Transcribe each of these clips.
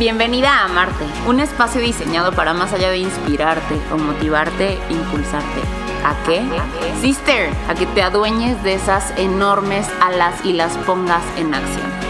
Bienvenida a Amarte, un espacio diseñado para más allá de inspirarte o motivarte, impulsarte. ¿A qué? Sister, a que te adueñes de esas enormes alas y las pongas en acción.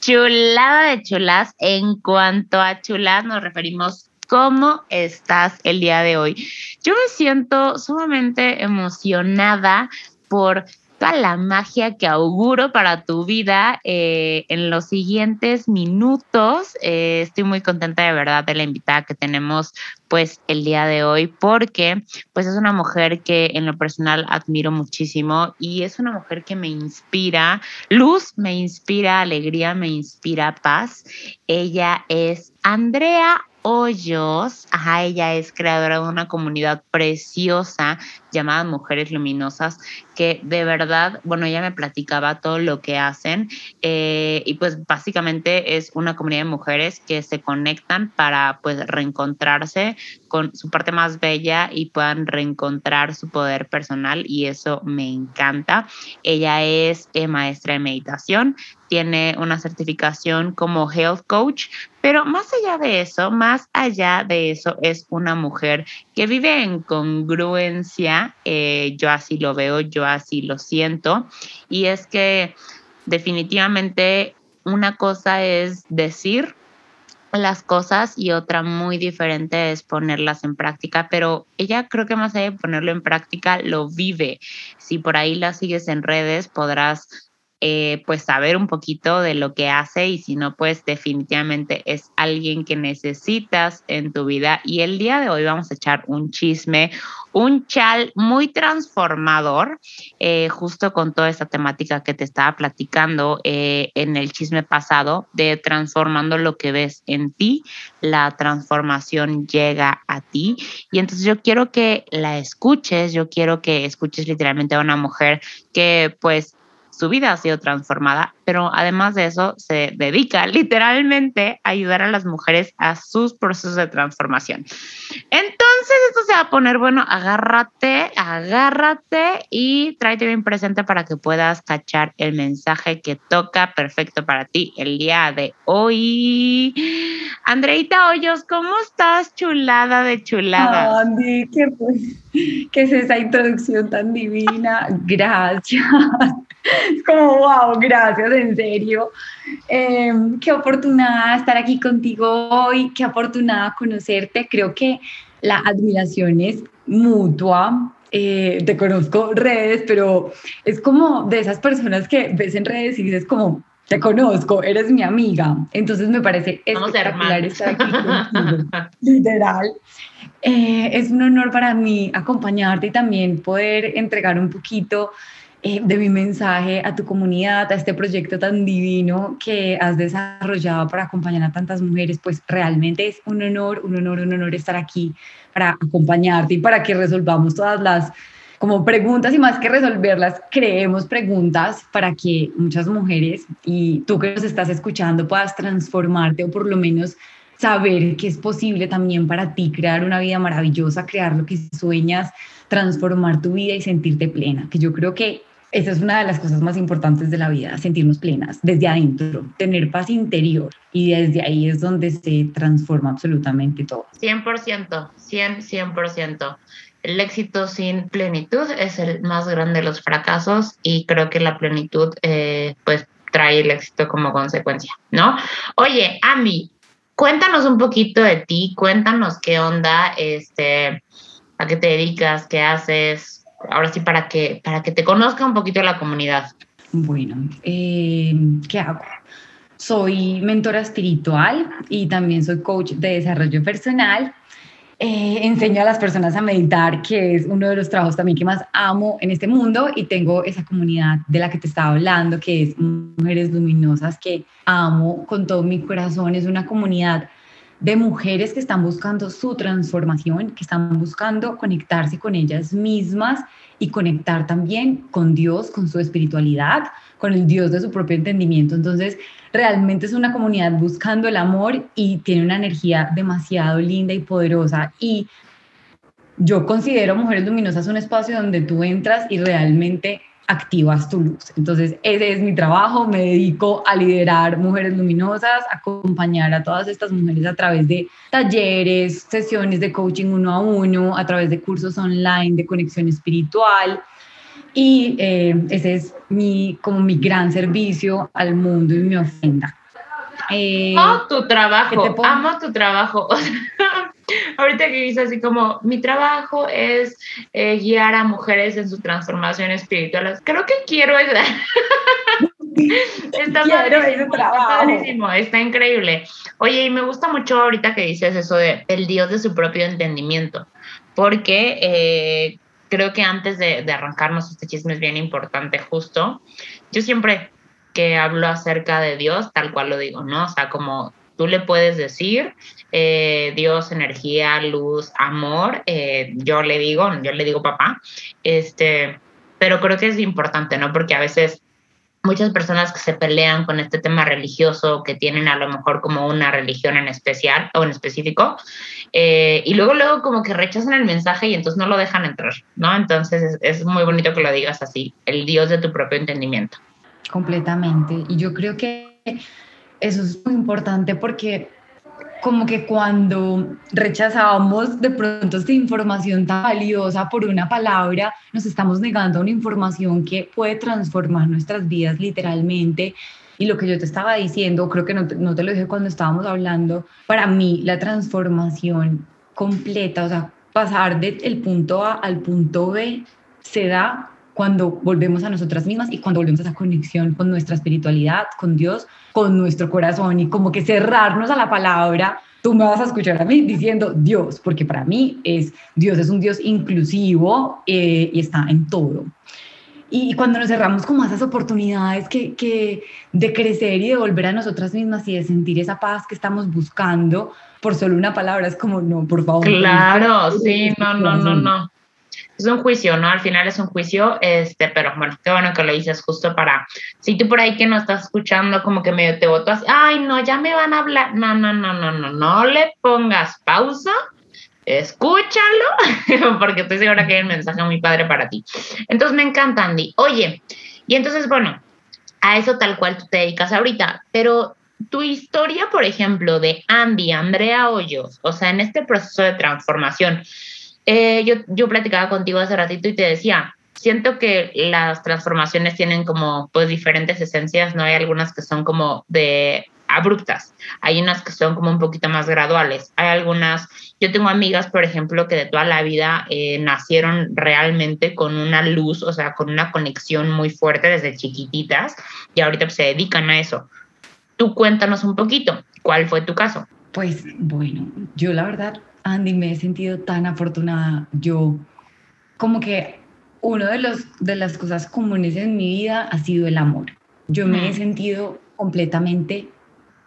Chulada de chulas. En cuanto a chulas, nos referimos ¿Cómo estás el día de hoy? Yo me siento sumamente emocionada por toda la magia que auguro para tu vida eh, en los siguientes minutos. Eh, estoy muy contenta de verdad de la invitada que tenemos pues el día de hoy porque pues es una mujer que en lo personal admiro muchísimo y es una mujer que me inspira luz, me inspira alegría, me inspira paz. Ella es Andrea Hoyos, ajá, ella es creadora de una comunidad preciosa llamada Mujeres Luminosas, que de verdad, bueno, ella me platicaba todo lo que hacen eh, y pues básicamente es una comunidad de mujeres que se conectan para pues reencontrarse con su parte más bella y puedan reencontrar su poder personal y eso me encanta. Ella es eh, maestra de meditación, tiene una certificación como health coach, pero más allá de eso, más allá de eso, es una mujer que vive en congruencia, eh, yo así lo veo, yo así lo siento, y es que definitivamente una cosa es decir las cosas y otra muy diferente es ponerlas en práctica, pero ella creo que más allá de ponerlo en práctica, lo vive. Si por ahí la sigues en redes, podrás eh, pues saber un poquito de lo que hace y si no, pues definitivamente es alguien que necesitas en tu vida. Y el día de hoy vamos a echar un chisme, un chal muy transformador, eh, justo con toda esta temática que te estaba platicando eh, en el chisme pasado de transformando lo que ves en ti, la transformación llega a ti. Y entonces yo quiero que la escuches, yo quiero que escuches literalmente a una mujer que pues su vida ha sido transformada, pero además de eso se dedica literalmente a ayudar a las mujeres a sus procesos de transformación. Entonces esto se va a poner, bueno, agárrate, agárrate y tráete bien presente para que puedas cachar el mensaje que toca perfecto para ti el día de hoy. Andreita Hoyos, ¿cómo estás? Chulada de chulada. Andy, ¿qué, ¿qué es esa introducción tan divina? Gracias. Es como, wow, gracias, en serio. Em, qué oportunidad estar aquí contigo hoy, qué oportunidad conocerte. Creo que la admiración es mutua. Eh, te conozco redes, pero es como de esas personas que ves en redes y dices como, te conozco, eres mi amiga. Entonces me parece espectacular estar aquí contigo. Literal. Eh, es un honor para mí acompañarte y también poder entregar un poquito eh, de mi mensaje a tu comunidad, a este proyecto tan divino que has desarrollado para acompañar a tantas mujeres, pues realmente es un honor, un honor, un honor estar aquí para acompañarte y para que resolvamos todas las como preguntas y más que resolverlas, creemos preguntas para que muchas mujeres y tú que nos estás escuchando puedas transformarte o por lo menos saber que es posible también para ti crear una vida maravillosa, crear lo que sueñas, transformar tu vida y sentirte plena, que yo creo que esa es una de las cosas más importantes de la vida, sentirnos plenas desde adentro, tener paz interior y desde ahí es donde se transforma absolutamente todo. 100%, 100, 100%. El éxito sin plenitud es el más grande de los fracasos y creo que la plenitud eh, pues trae el éxito como consecuencia, ¿no? Oye, Ami, cuéntanos un poquito de ti, cuéntanos qué onda, este, a qué te dedicas, qué haces, ahora sí para que, para que te conozca un poquito la comunidad. Bueno, eh, ¿qué hago? Soy mentora espiritual y también soy coach de desarrollo personal. eh, enseño a las personas a meditar, que es uno de los trabajos también que más amo en este mundo y tengo esa comunidad de la que te estaba hablando, que es Mujeres Luminosas, que amo con todo mi corazón. Es una comunidad de mujeres que están buscando su transformación, que están buscando conectarse con ellas mismas y conectar también con Dios, con su espiritualidad, con el Dios de su propio entendimiento. Entonces, realmente es una comunidad buscando el amor y tiene una energía demasiado linda y poderosa. Y yo considero Mujeres Luminosas un espacio donde tú entras y realmente activas tu luz. Entonces, ese es mi trabajo, me dedico a liderar mujeres luminosas, acompañar a todas estas mujeres a través de talleres, sesiones de coaching uno a uno, a través de cursos online de conexión espiritual. Y eh, ese es mi, como mi gran servicio al mundo y mi ofrenda. Eh, amo tu trabajo, amo tu trabajo. ahorita que dices así como, mi trabajo es eh, guiar a mujeres en su transformación espiritual, creo que quiero ayudar. está trabajo. Está, está increíble. Oye, y me gusta mucho ahorita que dices eso de el Dios de su propio entendimiento, porque eh, creo que antes de, de arrancarnos este chisme es bien importante justo. Yo siempre que hablo acerca de Dios, tal cual lo digo, ¿no? O sea, como tú le puedes decir eh, Dios, energía, luz, amor, eh, yo le digo, yo le digo papá, este, pero creo que es importante, ¿no? Porque a veces muchas personas que se pelean con este tema religioso, que tienen a lo mejor como una religión en especial o en específico, eh, y luego luego como que rechazan el mensaje y entonces no lo dejan entrar, ¿no? Entonces es, es muy bonito que lo digas así, el Dios de tu propio entendimiento. Completamente. Y yo creo que eso es muy importante porque como que cuando rechazábamos de pronto esta información tan valiosa por una palabra, nos estamos negando a una información que puede transformar nuestras vidas literalmente. Y lo que yo te estaba diciendo, creo que no te, no te lo dije cuando estábamos hablando, para mí la transformación completa, o sea, pasar del punto A al punto B, se da cuando volvemos a nosotras mismas y cuando volvemos a esa conexión con nuestra espiritualidad, con Dios, con nuestro corazón y como que cerrarnos a la palabra. Tú me vas a escuchar a mí diciendo Dios, porque para mí es Dios es un Dios inclusivo eh, y está en todo. Y cuando nos cerramos como a esas oportunidades que, que de crecer y de volver a nosotras mismas y de sentir esa paz que estamos buscando por solo una palabra, es como, no, por favor. Claro, sí, no, no, no, no es un juicio, ¿no? Al final es un juicio, este, pero bueno, qué bueno que lo dices justo para, si tú por ahí que no estás escuchando, como que medio te votas, ay, no, ya me van a hablar, no, no, no, no, no, no le pongas pausa, escúchalo, porque estoy segura que hay un mensaje muy padre para ti. Entonces me encanta, Andy. Oye, y entonces, bueno, a eso tal cual tú te dedicas ahorita, pero tu historia, por ejemplo, de Andy, Andrea Hoyos, o sea, en este proceso de transformación, eh, yo, yo platicaba contigo hace ratito y te decía, siento que las transformaciones tienen como pues diferentes esencias, ¿no? Hay algunas que son como de abruptas, hay unas que son como un poquito más graduales, hay algunas, yo tengo amigas, por ejemplo, que de toda la vida eh, nacieron realmente con una luz, o sea, con una conexión muy fuerte desde chiquititas y ahorita pues, se dedican a eso. Tú cuéntanos un poquito, ¿cuál fue tu caso? Pues bueno, yo la verdad Andy, me he sentido tan afortunada. Yo, como que uno de, los, de las cosas comunes en mi vida ha sido el amor. Yo me he sentido completamente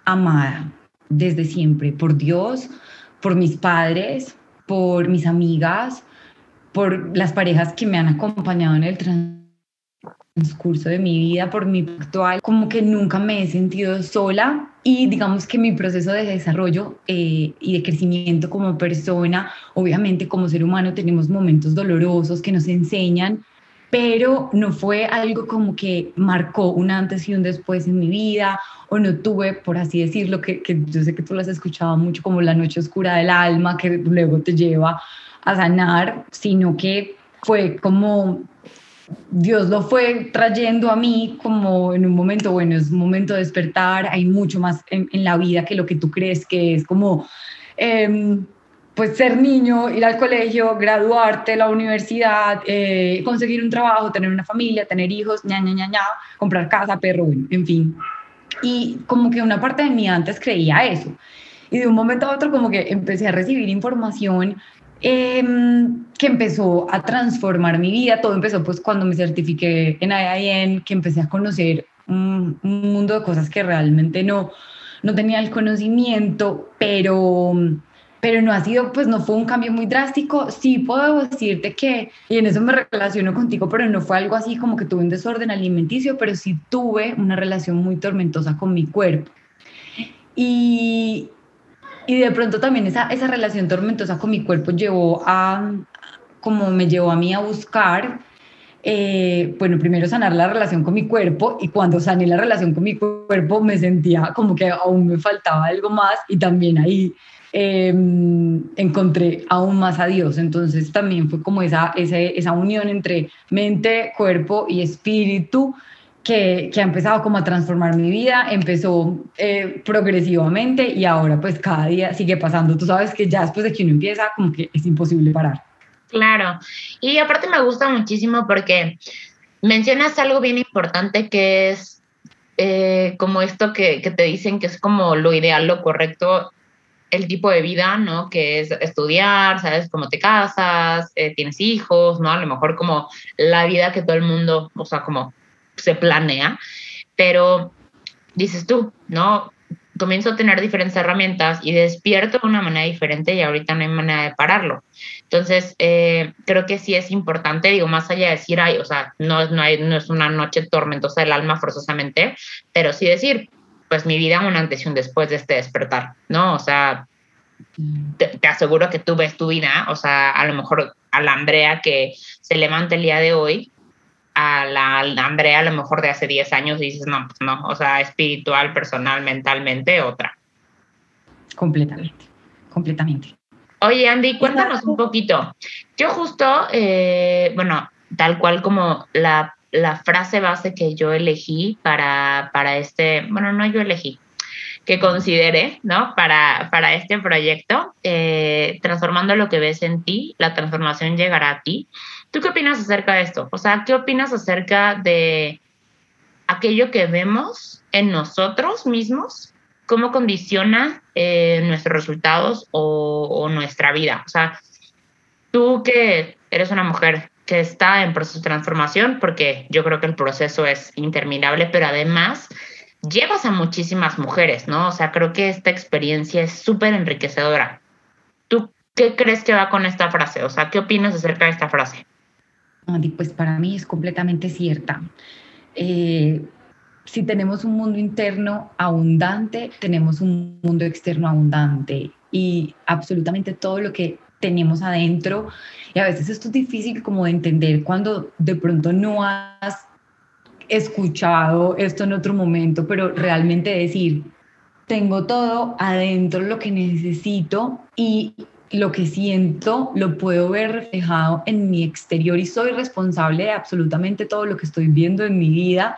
amada desde siempre por Dios, por mis padres, por mis amigas, por las parejas que me han acompañado en el transcurso de mi vida, por mi actual, como que nunca me he sentido sola y digamos que mi proceso de desarrollo eh, y de crecimiento como persona, obviamente como ser humano tenemos momentos dolorosos que nos enseñan, pero no fue algo como que marcó un antes y un después en mi vida, o no tuve, por así decirlo, que, que yo sé que tú lo has escuchado mucho como la noche oscura del alma, que luego te lleva a sanar, sino que fue como Dios lo fue trayendo a mí como en un momento, bueno, es un momento de despertar, hay mucho más en, la vida que lo que tú crees que es como, em, pues ser niño, ir al colegio, graduarte, la universidad, eh, conseguir un trabajo, tener una familia, tener hijos, ña, ña, ña, ña, comprar casa, perro, en fin. Y como que una parte de mí antes creía eso. y de un momento a otro como que empecé a recibir información em, que empezó a transformar mi vida. Todo empezó pues cuando me certifiqué en IIN, que empecé a conocer un, un mundo de cosas que realmente no, no tenía el conocimiento, pero pero no ha sido, pues no fue un cambio muy drástico. Sí puedo decirte que, y en eso me relaciono contigo, pero no fue algo así como que tuve un desorden alimenticio, pero sí tuve una relación muy tormentosa con mi cuerpo. Y, y de pronto también esa, esa relación tormentosa con mi cuerpo llevó a, como me llevó a mí a buscar, eh, bueno, primero sanar la relación con mi cuerpo y cuando sané la relación con mi cuerpo me sentía como que aún me faltaba algo más y también ahí Em, encontré aún más a Dios. Entonces también fue como esa, esa, unión entre mente, cuerpo y espíritu que, que, ha empezado como a transformar mi vida, empezó eh, progresivamente y ahora pues cada día sigue pasando. Tú sabes que ya después de que uno empieza como que es imposible parar. Claro, y aparte me gusta muchísimo porque mencionas algo bien importante que es eh, como esto que, que, te dicen que es como lo ideal, lo correcto el tipo de vida, ¿no? Que es estudiar, ¿sabes? Cómo te casas, eh, tienes hijos, ¿no? A lo mejor como la vida que todo el mundo, o sea, como se planea, pero dices tú, ¿no? Comienzo a tener diferentes herramientas y despierto de una manera diferente y ahorita no hay manera de pararlo. Entonces, eh, creo que sí es importante, digo, más allá de decir, ay, o sea, no, no, hay, no es una noche tormentosa del alma forzosamente, pero sí decir, pues mi vida un antes y un después de este despertar, ¿no? O sea, te, aseguro que tú ves tu vida, o sea, a lo mejor a la Andrea que se levanta el día de hoy, a la, Andrea a lo mejor de hace 10 años dices, no, pues no, o sea, espiritual, personal, mentalmente, otra. Completamente, completamente. Oye, Andy, cuéntanos un poquito. Yo justo, eh, bueno, tal cual como la la frase base que yo elegí para, para este, bueno, no yo elegí, que considere, ¿no? Para, para este proyecto, eh, transformando lo que ves en ti, la transformación llegará a ti. ¿Tú qué opinas acerca de esto? O sea, ¿qué opinas acerca de aquello que vemos en nosotros mismos? ¿Cómo condiciona eh, nuestros resultados o, o nuestra vida? O sea, tú que eres una mujer que está en proceso de transformación, porque yo creo que el proceso es interminable, pero además llevas a muchísimas mujeres, ¿no? O sea, creo que esta experiencia es súper enriquecedora. ¿Tú qué crees que va con esta frase? O sea, ¿qué opinas acerca de esta frase? Pues para mí es completamente cierta. Eh, si tenemos un mundo interno abundante, tenemos un mundo externo abundante y absolutamente todo lo que tenemos adentro. Y a veces esto es difícil como de entender cuando de pronto no has escuchado esto en otro momento, pero realmente decir, tengo todo adentro lo que necesito y lo que siento lo puedo ver reflejado en mi exterior y soy responsable de absolutamente todo lo que estoy viendo en mi vida.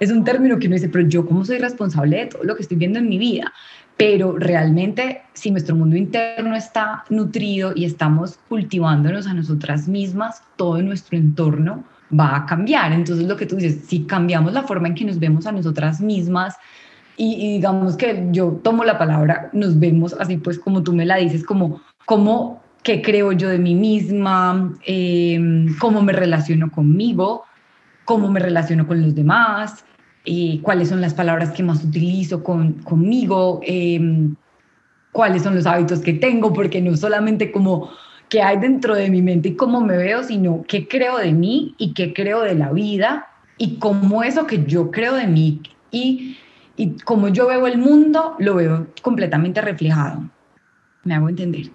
Es un término que uno dice, pero yo cómo soy responsable de todo lo que estoy viendo en mi vida pero realmente si nuestro mundo interno está nutrido y estamos cultivándonos a nosotras mismas, todo nuestro entorno va a cambiar. Entonces lo que tú dices, si cambiamos la forma en que nos vemos a nosotras mismas y, digamos que yo tomo la palabra, nos vemos así pues como tú me la dices, como, como qué creo yo de mí misma, eh, cómo me relaciono conmigo, cómo me relaciono con los demás, eh, cuáles son las palabras que más utilizo con, conmigo, em, cuáles son los hábitos que tengo, porque no solamente como qué hay dentro de mi mente y cómo me veo, sino qué creo de mí y qué creo de la vida y cómo eso que yo creo de mí y, y cómo yo veo el mundo, lo veo completamente reflejado. ¿Me hago entender?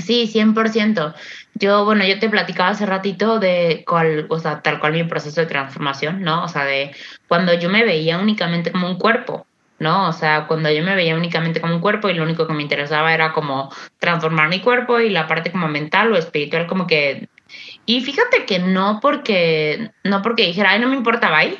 Sí, 100%. Yo, bueno, yo te platicaba hace ratito de cuál, o sea, tal cual mi proceso de transformación, ¿no? O sea, de cuando yo me veía únicamente como un cuerpo, ¿no? O sea, cuando yo me veía únicamente como un cuerpo y lo único que me interesaba era como transformar mi cuerpo y la parte como mental o espiritual como que... Y fíjate que no porque, no porque dijera, ay, no me importa, bye,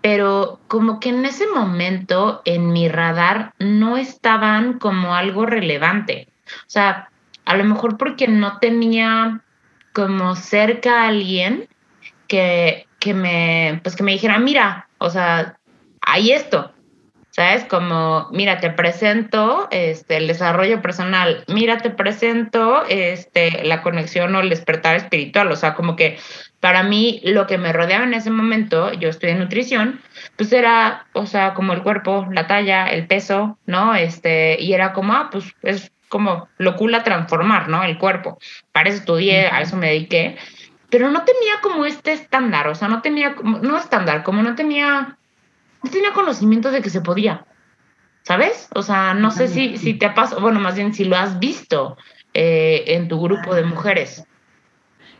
pero como que en ese momento en mi radar no estaban como algo relevante. O sea, a lo mejor porque no tenía como cerca a alguien que, que me, pues que me dijera, mira, o sea, hay esto, ¿sabes? Como, mira, te presento este, el desarrollo personal, mira, te presento este, la conexión o el despertar espiritual, o sea, como que para mí lo que me rodeaba en ese momento, yo estudié nutrición, pues era, o sea, como el cuerpo, la talla, el peso, ¿no? Este, y era como, ah, pues es como locura transformar, ¿no? El cuerpo. Para eso estudié, a eso me dediqué, pero no tenía como este estándar, o sea, no tenía, no estándar, como no tenía, no tenía conocimiento de que se podía, ¿sabes? O sea, no sé si, si te ha pasado, bueno, más bien si lo has visto eh, en tu grupo de mujeres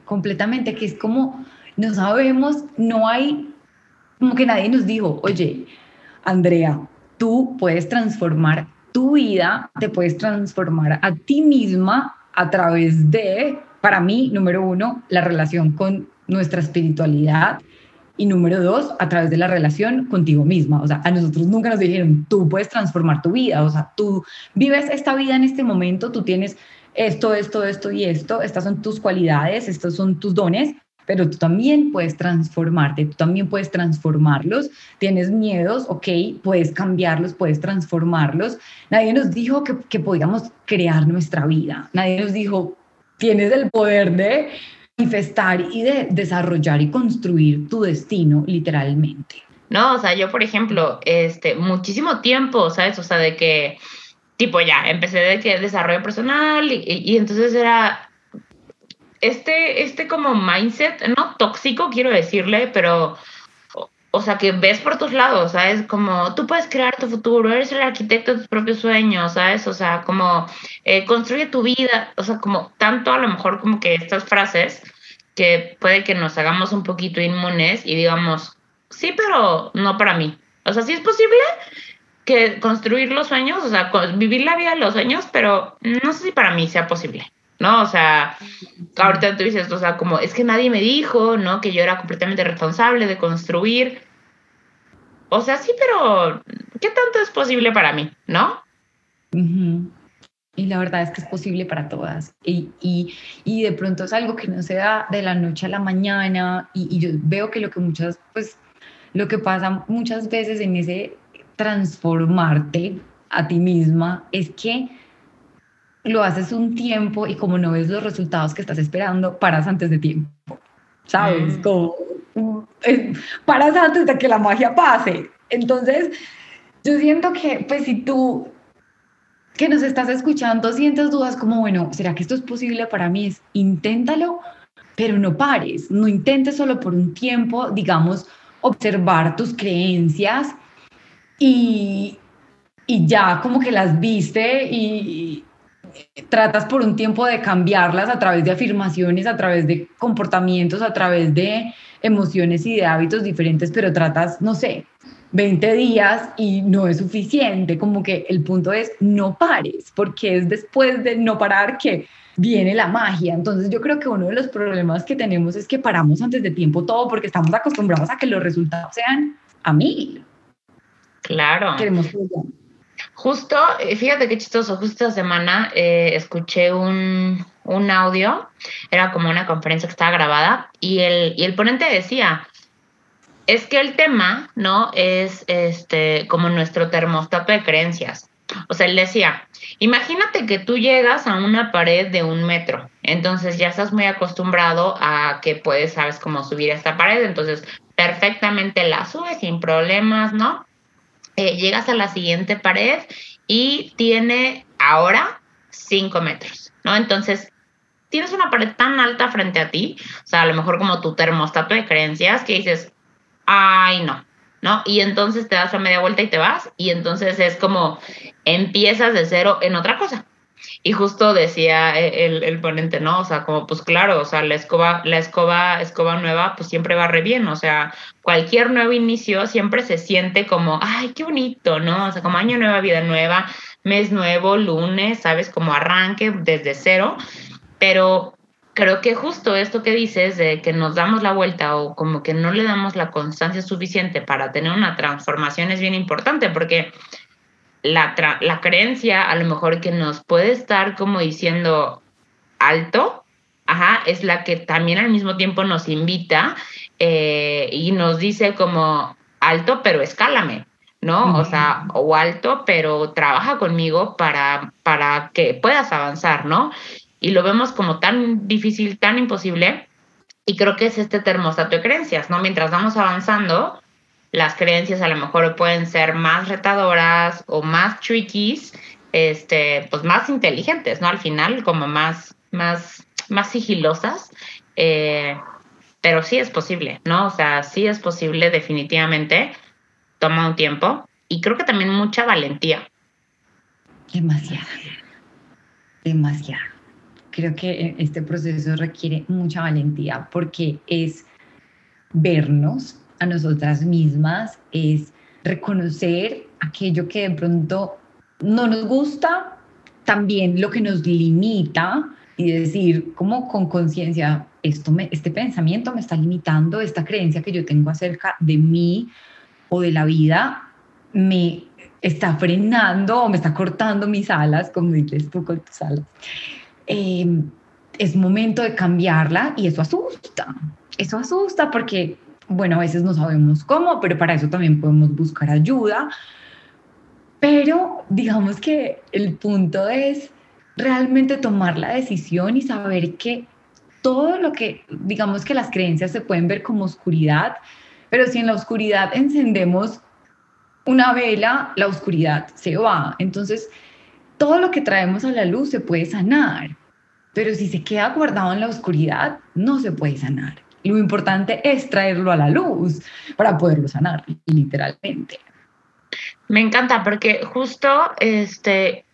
completamente, que es como, no sabemos, no hay, como que nadie nos dijo, oye, Andrea, tú puedes transformar tu vida, te puedes transformar a ti misma a través de, para mí, número uno, la relación con nuestra espiritualidad y número dos, a través de la relación contigo misma. O sea, a nosotros nunca nos dijeron, tú puedes transformar tu vida, o sea, tú vives esta vida en este momento, tú tienes esto, esto, esto y esto, estas son tus cualidades, estos son tus dones, pero tú también puedes transformarte, tú también puedes transformarlos. Tienes miedos, ok, puedes cambiarlos, puedes transformarlos. Nadie nos dijo que, que podíamos crear nuestra vida, nadie nos dijo, tienes el poder de manifestar y de desarrollar y construir tu destino literalmente. No, o sea, yo por ejemplo, este, muchísimo tiempo, ¿sabes? O sea, de que tipo ya, empecé de que desarrollo personal y, entonces era este, este como mindset, no tóxico quiero decirle, pero o, sea, que ves por tus lados, ¿sabes? Como tú puedes crear tu futuro, eres el arquitecto de tus propios sueños, ¿sabes? O sea, como eh, construye tu vida, o sea, como tanto a lo mejor como que estas frases que puede que nos hagamos un poquito inmunes y digamos, sí, pero no para mí. O sea, sí es posible, que construir los sueños, o sea, vivir la vida de los sueños, pero no sé si para mí sea posible, ¿no? O sea, ahorita tú dices, o sea, como es que nadie me dijo, ¿no? Que yo era completamente responsable de construir. O sea, sí, pero ¿qué tanto es posible para mí, no? Y la verdad es que es posible para todas. Y, y, y, de pronto es algo que no se da de la noche a la mañana. Y, y yo veo que lo que muchas, pues, lo que pasa muchas veces en ese transformarte a ti misma es que lo haces un tiempo y como no ves los resultados que estás esperando, paras antes de tiempo. ¿Sabes? Mm. Como paras antes de que la magia pase. Entonces, yo siento que, pues, si tú que nos estás escuchando sientes dudas como, bueno, ¿será que esto es posible para mí? Es inténtalo, pero no pares, no intentes solo por un tiempo, digamos, observar tus creencias, y, y ya como que las viste y, tratas por un tiempo de cambiarlas a través de afirmaciones, a través de comportamientos, a través de emociones y de hábitos diferentes, pero tratas, no sé, 20 días y no es suficiente, como que el punto es no pares, porque es después de no parar que viene la magia. Entonces yo creo que uno de los problemas que tenemos es que paramos antes de tiempo todo porque estamos acostumbrados a que los resultados sean a mí. Claro. Justo, eh, fíjate qué chistoso, justo esta semana eh, escuché un, un, audio, era como una conferencia que estaba grabada, y el, y el ponente decía, es que el tema, ¿no? Es este, como nuestro termostato de creencias. O sea, él decía, imagínate que tú llegas a una pared de un metro, entonces ya estás muy acostumbrado a que puedes, sabes cómo subir a esta pared, entonces perfectamente la subes sin problemas, ¿no? Eh, llegas a la siguiente pared y tiene ahora 5 metros, ¿no? Entonces, tienes una pared tan alta frente a ti, o sea, a lo mejor como tu termostato de creencias, que dices, ay, no, ¿no? Y entonces te das a media vuelta y te vas, y entonces es como empiezas de cero en otra cosa. Y justo decía e, el, el, ponente, ¿no? O sea, como pues claro, o sea, la escoba, la escoba, escoba nueva, pues siempre va re bien. O sea, cualquier nuevo inicio siempre se siente como, ay, qué bonito, ¿no? O sea, como año nueva, vida nueva, mes nuevo, lunes, ¿sabes? Como arranque desde cero. Pero creo que justo esto que dices de que nos damos la vuelta o como que no le damos la constancia suficiente para tener una transformación es bien importante porque la, la creencia a lo mejor que nos puede estar como diciendo alto, ajá, es la que también al mismo tiempo nos invita eh, y nos dice como alto, pero escálame, ¿no? O sea, o alto, pero trabaja conmigo para, para que puedas avanzar, ¿no? Y lo vemos como tan difícil, tan imposible. Y creo que es este termostato de creencias, ¿no? Mientras vamos avanzando, las creencias a lo mejor pueden ser más retadoras o más trickies, este, pues más inteligentes, ¿no? Al final, como más, más, más sigilosas. Eh, pero sí es posible, ¿no? O sea, sí es posible definitivamente, toma un tiempo y creo que también mucha valentía. Demasiada, demasiada. Creo que este proceso requiere mucha valentía porque es vernos a nosotras mismas, es reconocer aquello que de pronto no nos gusta, también lo que nos limita y decir como con conciencia, esto este pensamiento me está limitando, esta creencia que yo tengo acerca de mí o de la vida me está frenando o me está cortando mis alas, como dices tú con tus alas. Em, es momento de cambiarla y eso asusta. Eso asusta porque, bueno, a veces no sabemos cómo, pero para eso también podemos buscar ayuda. Pero digamos que el punto es realmente tomar la decisión y saber que todo lo que, digamos que las creencias se pueden ver como oscuridad, pero si en la oscuridad encendemos una vela, la oscuridad se va. Entonces, todo lo que traemos a la luz se puede sanar, pero si se queda guardado en la oscuridad, no se puede sanar. Lo importante es traerlo a la luz para poderlo sanar, literalmente. Me encanta porque justo este,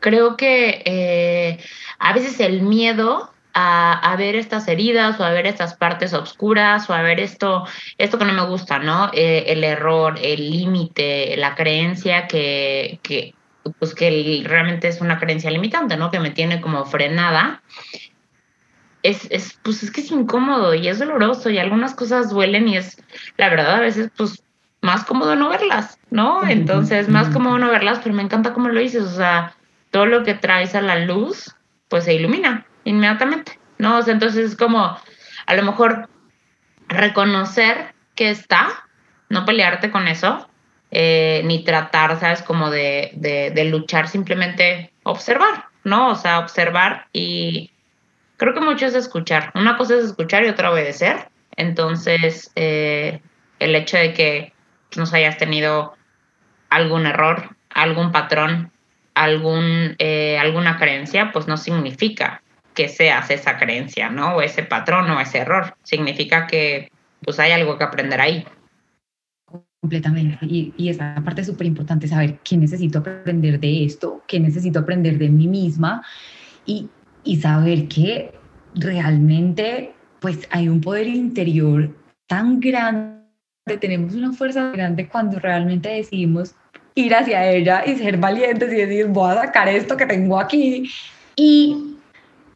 creo que eh, a veces el miedo a, ver estas heridas o a ver estas partes oscuras o a ver esto, esto que no me gusta, ¿no? Eh, el error, el límite, la creencia que, que, pues que realmente es una creencia limitante, ¿no? Que me tiene como frenada. Es, es, pues es que es incómodo y es doloroso y algunas cosas duelen y es, la verdad, a veces, pues más cómodo no verlas, ¿no? Entonces, más cómodo no verlas, pero me encanta cómo lo dices, o sea, todo lo que traes a la luz, pues se ilumina inmediatamente, ¿no? O sea, entonces es como, a lo mejor, reconocer que está, no pelearte con eso, eh, ni tratar, ¿sabes? Como de, de, luchar, simplemente observar, ¿no? O sea, observar y creo que mucho es escuchar. Una cosa es escuchar y otra obedecer. Entonces, eh, el hecho de que nos hayas tenido algún error, algún patrón, algún, eh, alguna creencia, pues no significa que seas esa creencia, ¿no? O ese patrón o ese error. Significa que pues hay algo que aprender ahí. Completamente. Y, y esa parte es súper importante, saber qué necesito aprender de esto, qué necesito aprender de mí misma y, y saber que realmente pues hay un poder interior tan grande, tenemos una fuerza grande cuando realmente decidimos ir hacia ella y ser valientes y decir, voy a sacar esto que tengo aquí y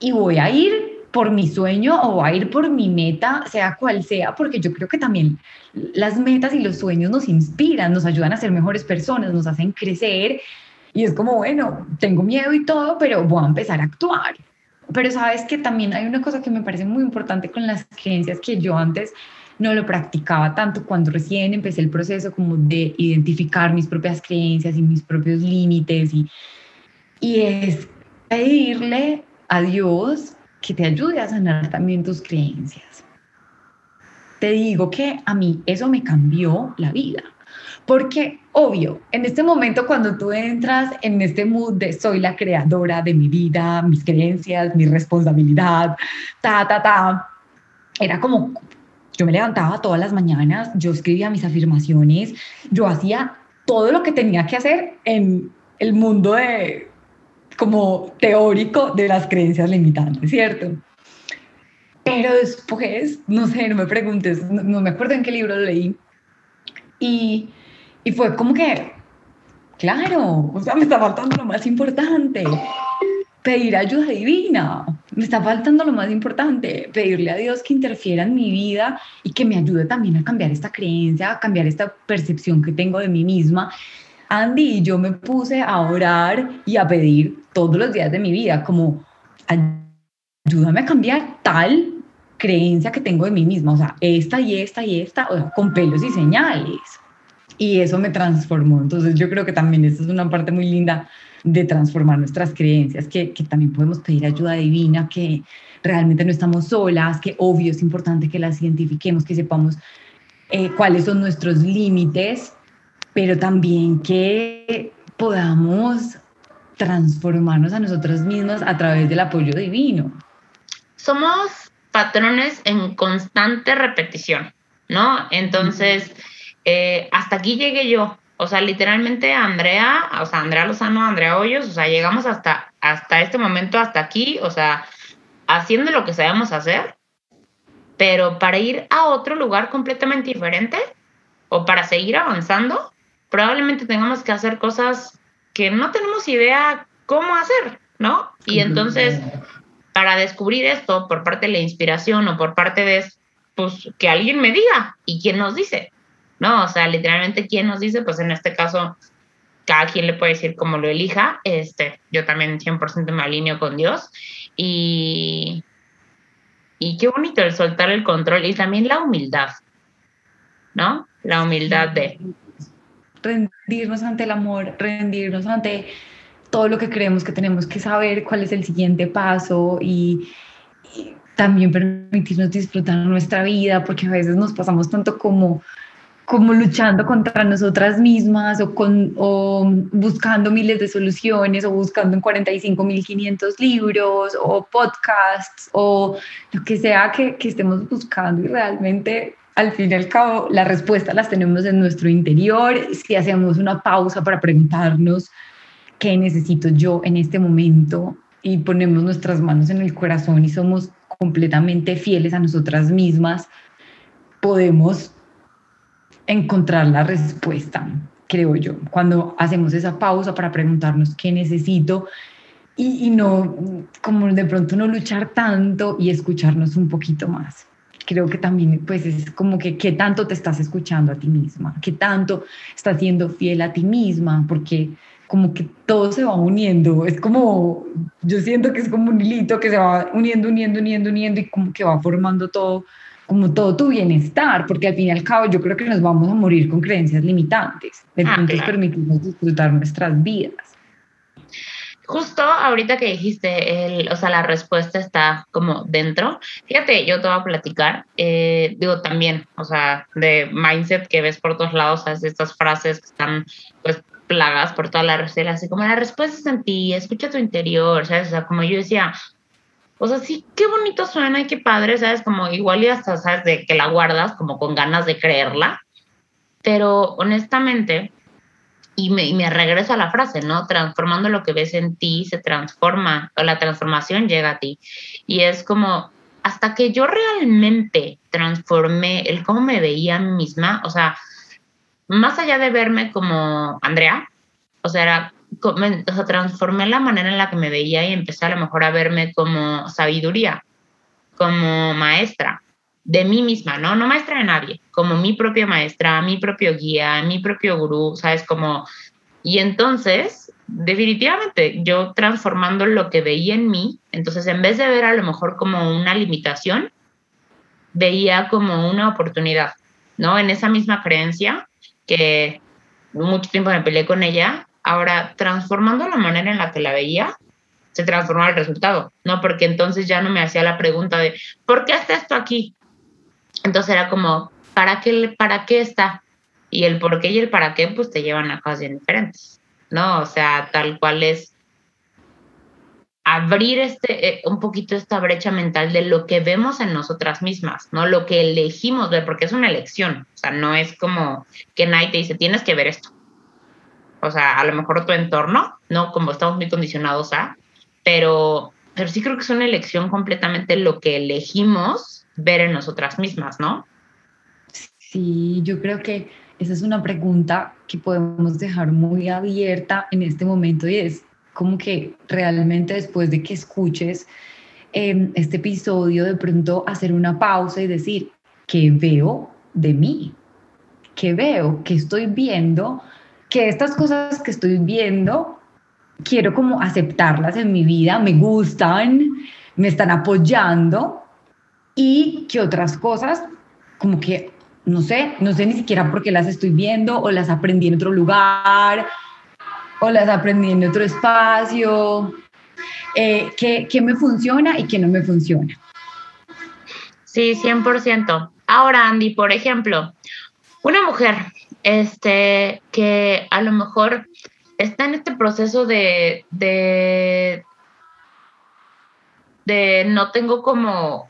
y voy a ir por mi sueño o voy a ir por mi meta, sea cual sea, porque yo creo que también las metas y los sueños nos inspiran, nos ayudan a ser mejores personas, nos hacen crecer y es como, bueno, tengo miedo y todo, pero voy a empezar a actuar. Pero sabes que también hay una cosa que me parece muy importante con las creencias que yo antes no lo practicaba tanto cuando recién empecé el proceso como de identificar mis propias creencias y mis propios límites y, y es pedirle a Dios que te ayude a sanar también tus creencias. Te digo que a mí eso me cambió la vida. Porque, obvio, en este momento cuando tú entras en este mood de soy la creadora de mi vida, mis creencias, mi responsabilidad, ta, ta, ta, era como, yo me levantaba todas las mañanas, yo escribía mis afirmaciones, yo hacía todo lo que tenía que hacer en el mundo de como teórico de las creencias limitantes, ¿cierto? Pero después, no sé, no me preguntes, no, me acuerdo en qué libro lo leí. Y, y fue como que, claro, o sea, me está faltando lo más importante, pedir ayuda divina. Me está faltando lo más importante, pedirle a Dios que interfiera en mi vida y que me ayude también a cambiar esta creencia, a cambiar esta percepción que tengo de mí misma Andy y yo me puse a orar y a pedir todos los días de mi vida, como ayúdame a cambiar tal creencia que tengo de mí misma, o sea, esta y esta y esta, con pelos y señales. Y eso me transformó. Entonces yo creo que también esa es una parte muy linda de transformar nuestras creencias, que, que también podemos pedir ayuda divina, que realmente no estamos solas, que obvio es importante que las identifiquemos, que sepamos eh, cuáles son nuestros límites, pero también que podamos transformarnos a nosotras mismas a través del apoyo divino. Somos patrones en constante repetición, ¿no? Entonces, eh, hasta aquí llegué yo. O sea, literalmente Andrea, o sea, Andrea Lozano, Andrea Hoyos, o sea, llegamos hasta, hasta este momento, hasta aquí, o sea, haciendo lo que sabemos hacer, pero para ir a otro lugar completamente diferente o para seguir avanzando, probablemente tengamos que hacer cosas que no tenemos idea cómo hacer, ¿no? Y entonces, para descubrir esto por parte de la inspiración o por parte de, pues, que alguien me diga y quién nos dice, ¿no? O sea, literalmente quién nos dice, pues en este caso, cada quien le puede decir como lo elija, este, yo también 100% me alineo con Dios y, y qué bonito el soltar el control y también la humildad, ¿no? La humildad de... Rendirnos ante el amor, rendirnos ante todo lo que creemos que tenemos que saber, cuál es el siguiente paso y, y también permitirnos disfrutar nuestra vida, porque a veces nos pasamos tanto como como luchando contra nosotras mismas o, con, o buscando miles de soluciones o buscando en 45.500 libros o podcasts o lo que sea que, que estemos buscando y realmente al fin y al cabo las respuestas las tenemos en nuestro interior. Si hacemos una pausa para preguntarnos qué necesito yo en este momento y ponemos nuestras manos en el corazón y somos completamente fieles a nosotras mismas, podemos encontrar la respuesta, creo yo, cuando hacemos esa pausa para preguntarnos qué necesito y, no, como de pronto no luchar tanto y escucharnos un poquito más. Creo que también pues es como que qué tanto te estás escuchando a ti misma, qué tanto estás siendo fiel a ti misma, porque como que todo se va uniendo, es como, yo siento que es como un hilito que se va uniendo, uniendo, uniendo, uniendo y como que va formando todo como todo tu bienestar, porque al fin y al cabo yo creo que nos vamos a morir con creencias limitantes. Entonces ah, permitimos disfrutar nuestras vidas. Justo ahorita que dijiste, el, o sea, la respuesta está como dentro. Fíjate, yo te voy a platicar, eh, digo también, o sea, de mindset que ves por todos lados, ¿sabes? estas frases que están pues plagas por toda la receta, así como la respuesta está en ti, escucha tu interior, ¿sabes? O sea, como yo decía, o sea, sí, qué bonito suena y qué padre, ¿sabes? Como igual y hasta, ¿sabes? De que la guardas como con ganas de creerla. Pero honestamente, y me, y me regreso a la frase, ¿no? Transformando lo que ves en ti, se transforma, o la transformación llega a ti. Y es como, hasta que yo realmente transformé el cómo me veía a mí misma, o sea, más allá de verme como Andrea, o sea, era o sea, transformé la manera en la que me veía y empecé a lo mejor a verme como sabiduría, como maestra de mí misma, ¿no? No maestra de nadie, como mi propia maestra, mi propio guía, mi propio gurú, ¿sabes? Como... Y entonces, definitivamente, yo transformando lo que veía en mí, entonces en vez de ver a lo mejor como una limitación, veía como una oportunidad, ¿no? En esa misma creencia que mucho tiempo me peleé con ella, Ahora, transformando la manera en la que la veía, se transformó el resultado, ¿no? Porque entonces ya no me hacía la pregunta de, ¿por qué está esto aquí? Entonces era como, ¿para qué, para qué está? Y el por qué y el para qué, pues te llevan a cosas bien diferentes, ¿no? O sea, tal cual es abrir este, eh, un poquito esta brecha mental de lo que vemos en nosotras mismas, ¿no? Lo que elegimos ver, porque es una elección, o sea, no es como que nadie te dice, tienes que ver esto, o sea, a lo mejor tu entorno, ¿no? Como estamos muy condicionados a, pero, pero sí creo que es una elección completamente lo que elegimos ver en nosotras mismas, ¿no? Sí, yo creo que esa es una pregunta que podemos dejar muy abierta en este momento y es como que realmente después de que escuches em, este episodio, de pronto hacer una pausa y decir, ¿qué veo de mí? ¿Qué veo? ¿Qué estoy viendo? Que estas cosas que estoy viendo, quiero como aceptarlas en mi vida, me gustan, me están apoyando y que otras cosas como que no sé, no sé ni siquiera por qué las estoy viendo o las aprendí en otro lugar o las aprendí en otro espacio, eh, ¿qué, me funciona y qué no me funciona. Sí, 100%. Ahora, Andy, por ejemplo, una mujer este, que a lo mejor está en este proceso de, de, no tengo como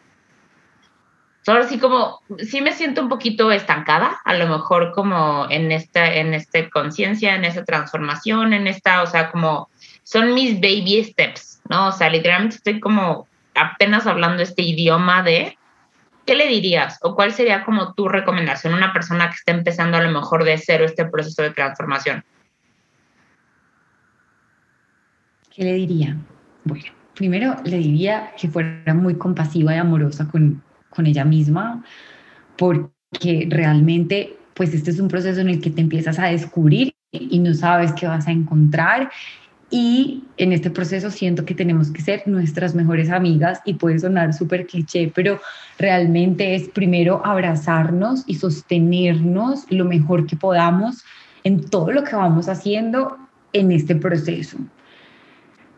ahora sí como, sí me siento un poquito estancada, a lo mejor como en esta, en este conciencia, en esta transformación, en esta, o sea, como son mis baby steps, ¿no? O sea, literalmente estoy como apenas hablando este idioma de, ¿qué le dirías? ¿O cuál sería como tu recomendación a una persona que está empezando a lo mejor de cero este proceso de transformación? ¿Qué le diría? Bueno, primero le diría que fuera muy compasiva y amorosa con, con ella misma, porque realmente, pues este es un proceso en el que te empiezas a descubrir y no sabes qué vas a encontrar. Y en este proceso siento que tenemos que ser nuestras mejores amigas y puede sonar súper cliché, pero realmente es primero abrazarnos y sostenernos lo mejor que podamos en todo lo que vamos haciendo en este proceso.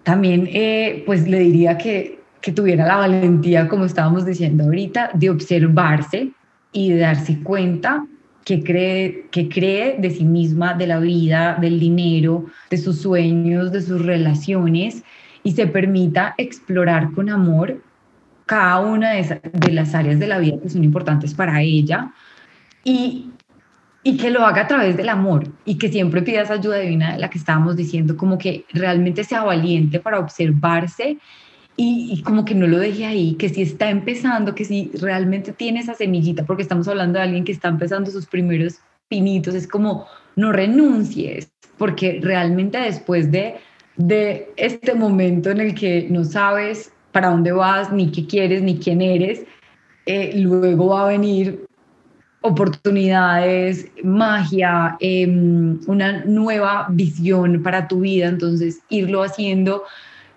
También, eh, pues le diría que que tuviera la valentía, como estábamos diciendo ahorita, de observarse y de darse cuenta que cree, que cree de sí misma, de la vida, del dinero, de sus sueños, de sus relaciones y se permita explorar con amor cada una de, de las áreas de la vida que son importantes para ella y, y que lo haga a través del amor y que siempre pida esa ayuda divina de la que estábamos diciendo, como que realmente sea valiente para observarse y, como que no lo deje ahí, que si está empezando, que si realmente tiene esa semillita, porque estamos hablando de alguien que está empezando sus primeros pinitos, es como no renuncies, porque realmente después de, de este momento en el que no sabes para dónde vas, ni qué quieres, ni quién eres, eh, luego va a venir oportunidades, magia, em, una nueva visión para tu vida, entonces irlo haciendo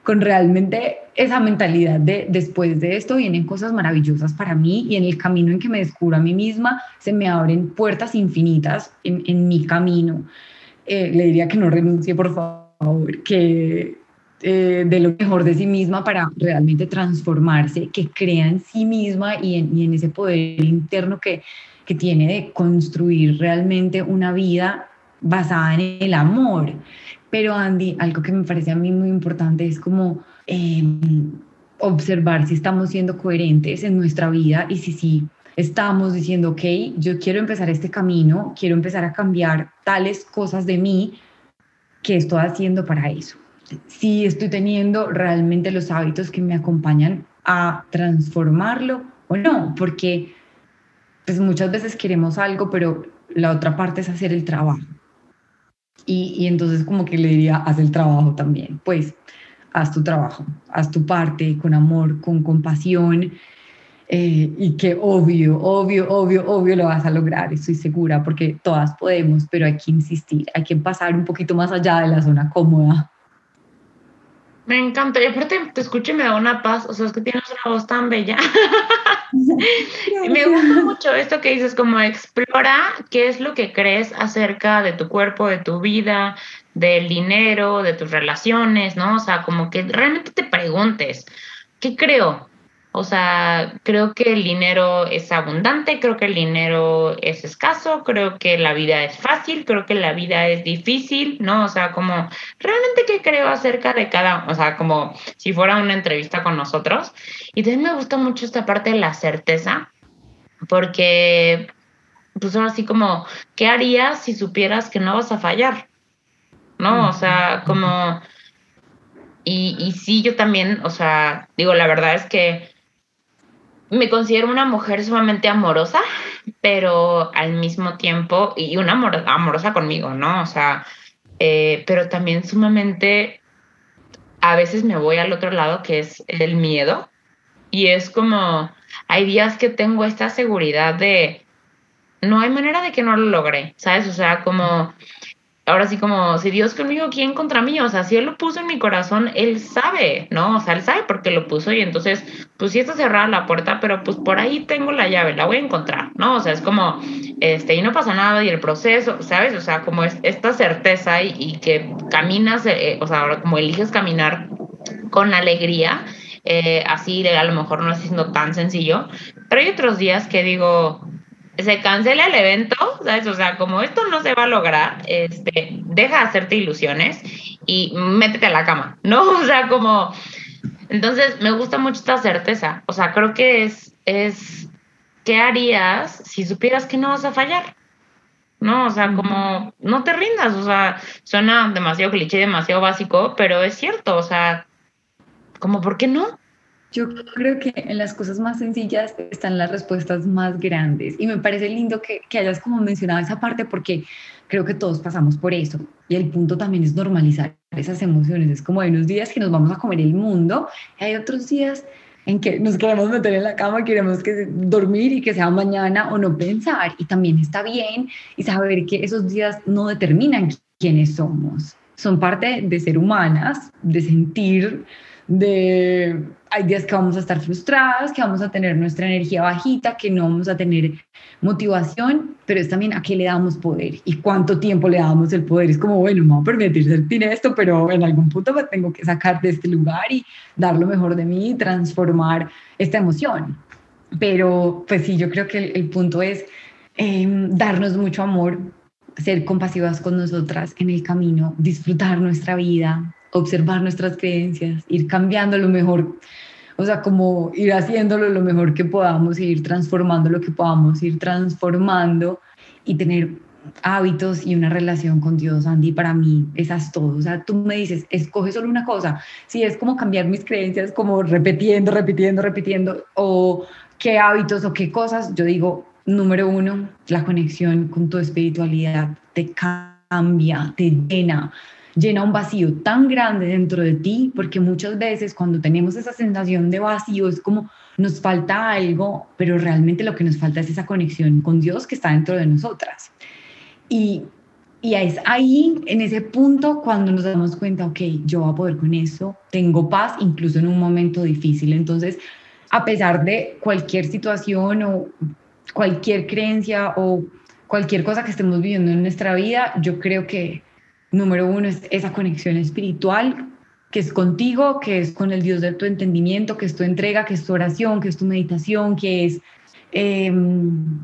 con realmente esa mentalidad de después de esto vienen cosas maravillosas para mí y en el camino en que me descubro a mí misma se me abren puertas infinitas en, en mi camino. Eh, le diría que no renuncie, por favor, que eh, de lo mejor de sí misma para realmente transformarse, que crea en sí misma y en, y en ese poder interno que, que tiene de construir realmente una vida basada en el amor pero Andy, algo que me parece a mí muy importante es como em, observar si estamos siendo coherentes en nuestra vida y si sí estamos diciendo, ok, yo quiero empezar este camino, quiero empezar a cambiar tales cosas de mí que estoy haciendo para eso. Si estoy teniendo realmente los hábitos que me acompañan a transformarlo o no, porque pues muchas veces queremos algo, pero la otra parte es hacer el trabajo. Y, entonces como que le diría, haz el trabajo también, pues haz tu trabajo, haz tu parte con amor, con compasión, eh, y que obvio, obvio, obvio, obvio lo vas a lograr, estoy segura, porque todas podemos, pero hay que insistir, hay que pasar un poquito más allá de la zona cómoda. Me encanta, y aparte te escucho y me da una paz, o sea, es que tienes una voz tan bella. me gusta mucho esto que dices, como explora qué es lo que crees acerca de tu cuerpo, de tu vida, del dinero, de tus relaciones, ¿no? O sea, como que realmente te preguntes, ¿qué creo? O sea, creo que el dinero es abundante, creo que el dinero es escaso, creo que la vida es fácil, creo que la vida es difícil, ¿no? O sea, como realmente qué creo acerca de cada, o sea, como si fuera una entrevista con nosotros. Y también me gusta mucho esta parte de la certeza, porque, pues ahora sí como, ¿qué harías si supieras que no vas a fallar? ¿No? O sea, como... Y, y sí, yo también, o sea, digo, la verdad es que me considero una mujer sumamente amorosa, pero al mismo tiempo, y una amorosa conmigo, ¿no? O sea, eh, pero también sumamente, a veces me voy al otro lado, que es el miedo, y es como, hay días que tengo esta seguridad de, no hay manera de que no lo logre, ¿sabes? O sea, como, ahora sí como, si Dios conmigo, ¿quién contra mí? O sea, si Él lo puso en mi corazón, Él sabe, ¿no? O sea, Él sabe por qué lo puso y entonces, pues sí está cerrada la puerta, pero pues por ahí tengo la llave, la voy a encontrar, ¿no? O sea, es como, este, y no pasa nada y el proceso, ¿sabes? O sea, como es, esta certeza y, que caminas, eh, o sea, ahora como eliges caminar con alegría, eh, así a lo mejor no es siendo tan sencillo, pero hay otros días que digo, se cancela el evento, ¿sabes? O sea, como esto no se va a lograr, este, deja de hacerte ilusiones y métete a la cama, ¿no? O sea, como, entonces me gusta mucho esta certeza, o sea, creo que es, es, ¿qué harías si supieras que no vas a fallar? ¿no? O sea, como no te rindas, o sea, suena demasiado cliché, demasiado básico, pero es cierto, o sea, como, ¿por qué no? Yo creo que en las cosas más sencillas están las respuestas más grandes y me parece lindo que, que, hayas como mencionado esa parte porque creo que todos pasamos por eso y el punto también es normalizar esas emociones. Es como hay unos días que nos vamos a comer el mundo y hay otros días en que nos queremos meter en la cama, queremos que dormir y que sea mañana o no pensar y también está bien y saber que esos días no determinan quiénes somos. Son parte de ser humanas, de sentir de hay días que vamos a estar frustradas, que vamos a tener nuestra energía bajita, que no vamos a tener motivación, pero es también a qué le damos poder y cuánto tiempo le damos el poder. Es como, bueno, me voy a permitir sentir esto, pero en algún punto me tengo que sacar de este lugar y dar lo mejor de mí y transformar esta emoción. Pero pues sí, yo creo que el, punto es em, darnos mucho amor, ser compasivas con nosotras en el camino, disfrutar nuestra vida, observar nuestras creencias, ir cambiando lo mejor, o sea, como ir haciéndolo lo mejor que podamos, ir transformando lo que podamos, ir transformando y tener hábitos y una relación con Dios, Andy, para mí esas todo. O sea, tú me dices, escoge solo una cosa. Si es como cambiar mis creencias, como repitiendo, repitiendo, repitiendo, o qué hábitos o qué cosas, yo digo, número uno, la conexión con tu espiritualidad te cambia, te llena, llena un vacío tan grande dentro de ti, porque muchas veces cuando tenemos esa sensación de vacío es como nos falta algo, pero realmente lo que nos falta es esa conexión con Dios que está dentro de nosotras. Y, y es ahí, en ese punto, cuando nos damos cuenta, ok, yo voy a poder con eso, tengo paz, incluso en un momento difícil. Entonces, a pesar de cualquier situación o cualquier creencia o cualquier cosa que estemos viviendo en nuestra vida, yo creo que número uno es esa conexión espiritual que es contigo, que es con el Dios de tu entendimiento, que es tu entrega, que es tu oración, que es tu meditación, que es em,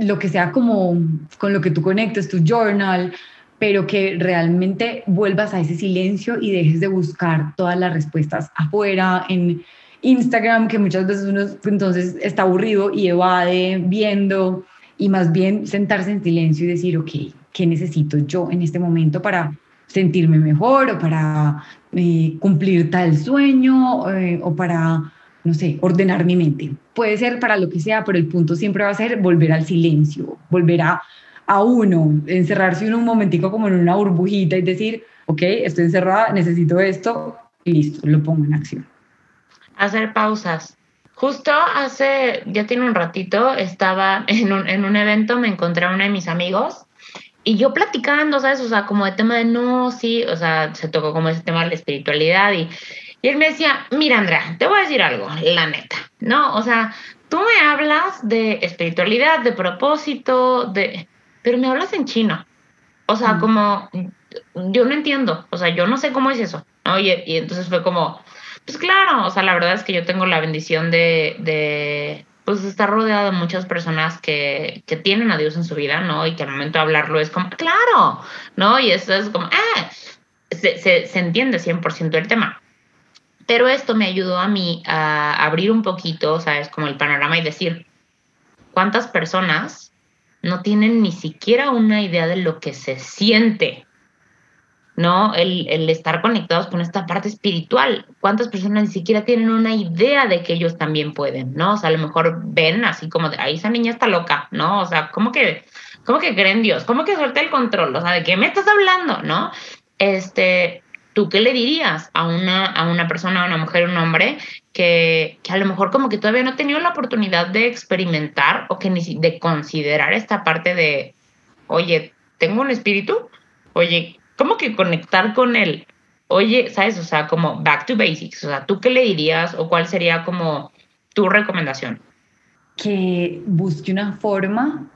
lo que sea como con lo que tú conectes, tu journal, pero que realmente vuelvas a ese silencio y dejes de buscar todas las respuestas afuera, en Instagram, que muchas veces uno entonces está aburrido y evade viendo, y más bien sentarse en silencio y decir, ok, qué necesito yo en este momento para sentirme mejor o para eh, cumplir tal sueño eh, o para, no sé, ordenar mi mente. Puede ser para lo que sea, pero el punto siempre va a ser volver al silencio, volver a, a uno, encerrarse uno un momentico como en una burbujita y decir, ok, estoy encerrada, necesito esto, y listo, lo pongo en acción. Hacer pausas. Justo hace, ya tiene un ratito, estaba en un, en un evento, me encontré a uno de mis amigos y yo platicando, ¿sabes? O sea, como de tema de no, sí, o sea, se tocó como ese tema de la espiritualidad y, y él me decía, mira, Andrea, te voy a decir algo, la neta, ¿no? O sea, tú me hablas de espiritualidad, de propósito, de, pero me hablas en chino. O sea, como, yo no entiendo, o sea, yo no sé cómo es eso, ¿no? Y, y entonces fue como, pues claro, o sea, la verdad es que yo tengo la bendición de, de pues está rodeado de muchas personas que, que, tienen a Dios en su vida, ¿no? Y que al momento de hablarlo es como, claro, ¿no? Y eso es como, ah, se, se, se entiende 100% el tema. Pero esto me ayudó a mí a abrir un poquito, ¿sabes? Como el panorama y decir, ¿cuántas personas no tienen ni siquiera una idea de lo que se siente ¿no? El, el, estar conectados con esta parte espiritual. ¿Cuántas personas ni siquiera tienen una idea de que ellos también pueden, ¿no? O sea, a lo mejor ven así como de, ahí esa niña está loca, ¿no? O sea, ¿cómo que, cómo que creen Dios? ¿Cómo que suelta el control? O sea, ¿de qué me estás hablando, no? Este, ¿tú qué le dirías a una, a una persona, a una mujer, un hombre que, que a lo mejor como que todavía no ha tenido la oportunidad de experimentar o que ni de considerar esta parte de, oye, tengo un espíritu, oye, ¿cómo que conectar con él? Oye, ¿sabes? O sea, como back to basics. O sea, ¿tú qué le dirías o cuál sería como tu recomendación? Que busque una forma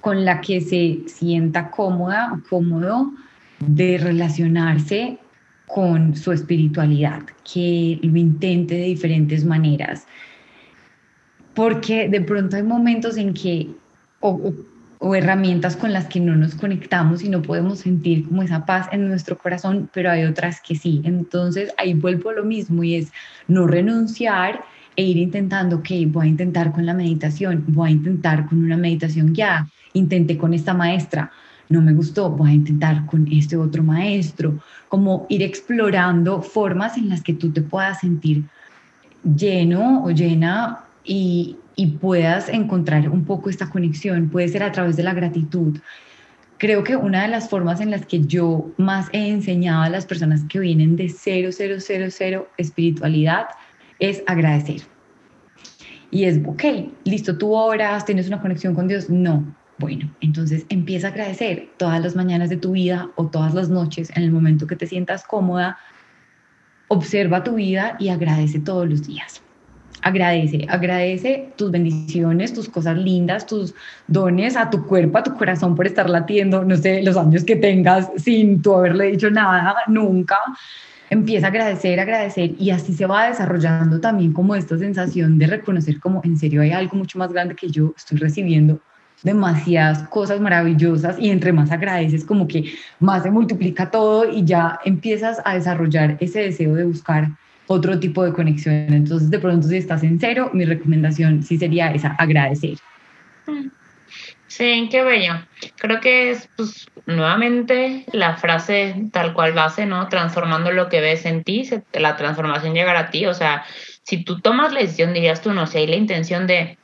con la que se sienta cómoda o cómodo de relacionarse con su espiritualidad, que lo intente de diferentes maneras, porque de pronto hay momentos en que, herramientas con las que no nos conectamos y no podemos sentir como esa paz en nuestro corazón, pero hay otras que sí. Entonces ahí vuelvo a lo mismo y es no renunciar e ir intentando, que voy a intentar con la meditación, voy a intentar con una meditación ya, intenté con esta maestra, no me gustó, voy a intentar con este otro maestro, como ir explorando formas en las que tú te puedas sentir lleno o llena y, y puedas encontrar un poco esta conexión. Puede ser a través de la gratitud. Creo que una de las formas en las que yo más he enseñado a las personas que vienen de cero, cero, cero, cero espiritualidad es agradecer. Y es, ok, listo, tú oras, tienes una conexión con Dios. No, bueno, entonces empieza a agradecer todas las mañanas de tu vida o todas las noches en el momento que te sientas cómoda. Observa tu vida y agradece todos los días. Agradece, agradece tus bendiciones, tus cosas lindas, tus dones a tu cuerpo, a tu corazón por estar latiendo, no sé, los años que tengas sin tú haberle dicho nada, nunca. Empieza a agradecer, agradecer y así se va desarrollando también como esta sensación de reconocer como en serio hay algo mucho más grande que yo estoy recibiendo demasiadas cosas maravillosas y entre más agradeces como que más se multiplica todo y ya empiezas a desarrollar ese deseo de buscar otro tipo de conexión. Entonces, de pronto, si estás en cero, mi recomendación sí sería esa, agradecer. Sí, qué bello. Creo que es pues, nuevamente la frase tal cual base, ¿no? Transformando lo que ves en ti, la transformación llegará a ti. O sea, si tú tomas la decisión, dirías tú, no sé, hay la intención de,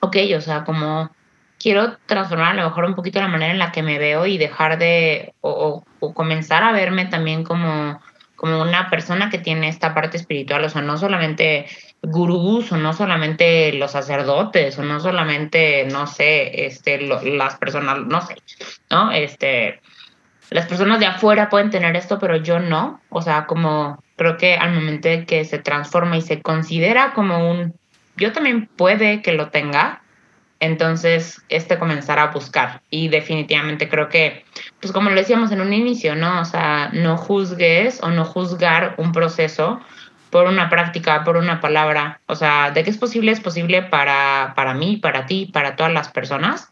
ok, o sea, como quiero transformar a lo mejor un poquito la manera en la que me veo y dejar de, o, comenzar a verme también como, como una persona que tiene esta parte espiritual, o sea, no solamente gurús o no solamente los sacerdotes o no solamente, no sé, este, las personas, no sé, ¿no? Este, las personas de afuera pueden tener esto, pero yo no, o sea, como creo que al momento que se transforma y se considera como un, yo también puede que lo tenga, entonces este comenzar a buscar. Y definitivamente creo que pues como lo decíamos en un inicio no o sea no juzgues o no juzgar un proceso por una práctica por una palabra. O sea de que es posible es posible para para mí para ti para todas las personas.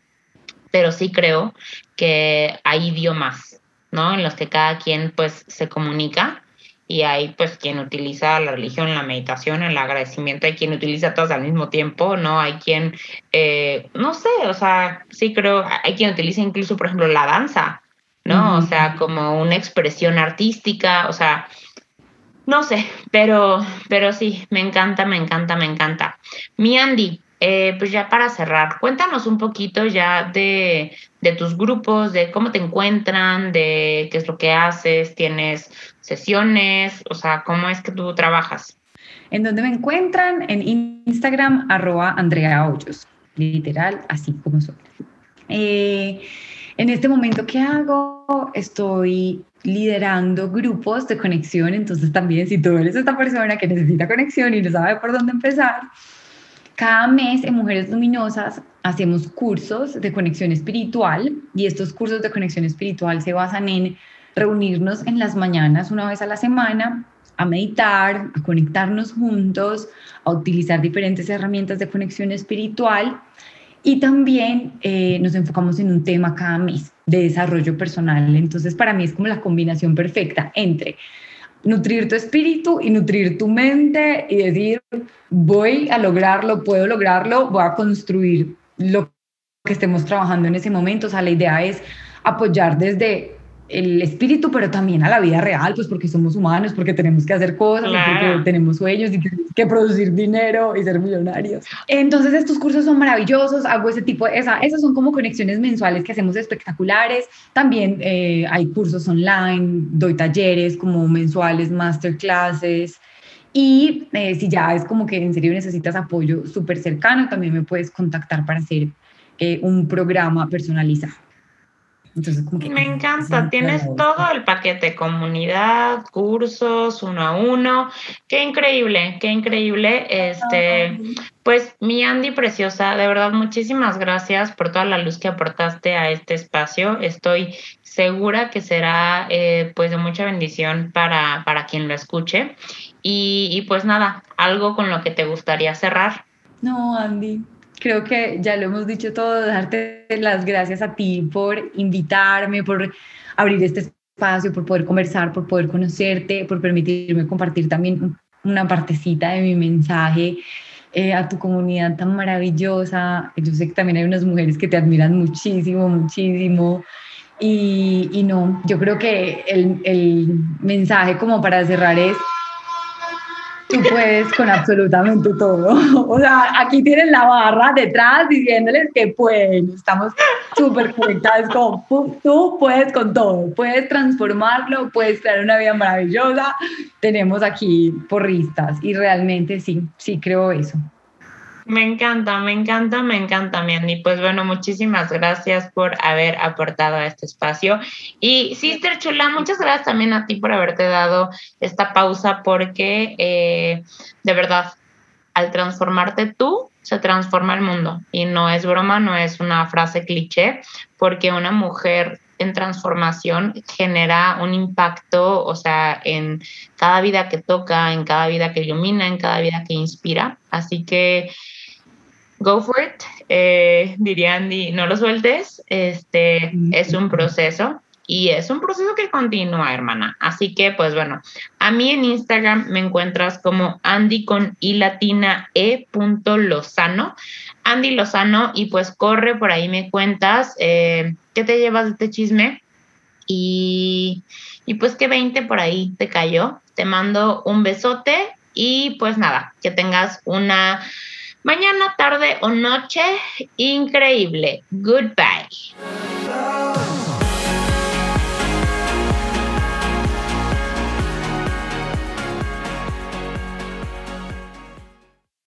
Pero sí creo que hay idiomas no en los que cada quien pues se comunica y hay pues quien utiliza la religión, la meditación, el agradecimiento, hay quien utiliza todas al mismo tiempo, ¿no? Hay quien, eh, no sé, o sea, sí creo, hay quien utiliza incluso, por ejemplo, la danza, ¿no? O sea, como una expresión artística, o sea, no sé, pero, pero sí, me encanta, me encanta, me encanta. Mi Andy, eh, pues ya para cerrar, cuéntanos un poquito ya de, de tus grupos, de cómo te encuentran, de qué es lo que haces, tienes sesiones, o sea, cómo es que tú trabajas. En donde me encuentran, en Instagram, arroba Andrea Hoyos, literal, así como soy. Eh, en este momento que hago, estoy liderando grupos de conexión, entonces también si tú eres esta persona que necesita conexión y no sabe por dónde empezar, cada mes en Mujeres Luminosas hacemos cursos de conexión espiritual y estos cursos de conexión espiritual se basan en reunirnos en las mañanas una vez a la semana a meditar, a conectarnos juntos, a utilizar diferentes herramientas de conexión espiritual y también eh, nos enfocamos en un tema cada mes de desarrollo personal. Entonces, para mí es como la combinación perfecta entre nutrir tu espíritu y nutrir tu mente y decir, voy a lograrlo, puedo lograrlo, voy a construir lo que estemos trabajando en ese momento. O sea, la idea es apoyar desde el espíritu, pero también a la vida real, pues porque somos humanos, porque tenemos que hacer cosas, porque tenemos sueños y tenemos que producir dinero y ser millonarios. Entonces estos cursos son maravillosos, hago ese tipo, de, esa, esas son como conexiones mensuales que hacemos espectaculares. También eh, hay cursos online, doy talleres como mensuales, masterclasses. Y eh, si ya es como que en serio necesitas apoyo súper cercano, también me puedes contactar para hacer eh, un programa personalizado. Entonces, Me encanta, tienes todo el paquete, comunidad, cursos, uno a uno. Qué increíble, qué increíble. Este, pues mi Andy preciosa, de verdad, muchísimas gracias por toda la luz que aportaste a este espacio. Estoy segura que será eh, pues de mucha bendición para, para quien lo escuche. Y, y pues nada, algo con lo que te gustaría cerrar. No, Andy, creo que ya lo hemos dicho todo, darte las gracias a ti por invitarme, por abrir este espacio, por poder conversar, por poder conocerte, por permitirme compartir también una partecita de mi mensaje eh, a tu comunidad tan maravillosa. Yo sé que también hay unas mujeres que te admiran muchísimo, muchísimo. Y, y no, yo creo que el, el mensaje como para cerrar es tú puedes con absolutamente todo. O sea, aquí tienen la barra detrás diciéndoles que pueden. Estamos súper conectados como tú puedes con todo. Puedes transformarlo, puedes crear una vida maravillosa. Tenemos aquí porristas y realmente sí, sí creo eso. Me encanta, me encanta, me encanta, Miani. Pues bueno, muchísimas gracias por haber aportado a este espacio. Y Sister Chula, muchas gracias también a ti por haberte dado esta pausa porque eh, de verdad, al transformarte tú, se transforma el mundo. Y no es broma, no es una frase cliché, porque una mujer en transformación genera un impacto, o sea, en cada vida que toca, en cada vida que ilumina, en cada vida que inspira. Así que go for it, eh, diría Andy, no lo sueltes, este es un proceso y es un proceso que continúa, hermana. Así que, pues bueno, a mí en Instagram me encuentras como Andy con i latina e punto Lozano, Andy Lozano, y pues corre por ahí me cuentas eh, qué te llevas de este chisme y, y pues que 20 por ahí te cayó. Te mando un besote y pues nada, que tengas una Mañana, tarde o noche, increíble. Goodbye.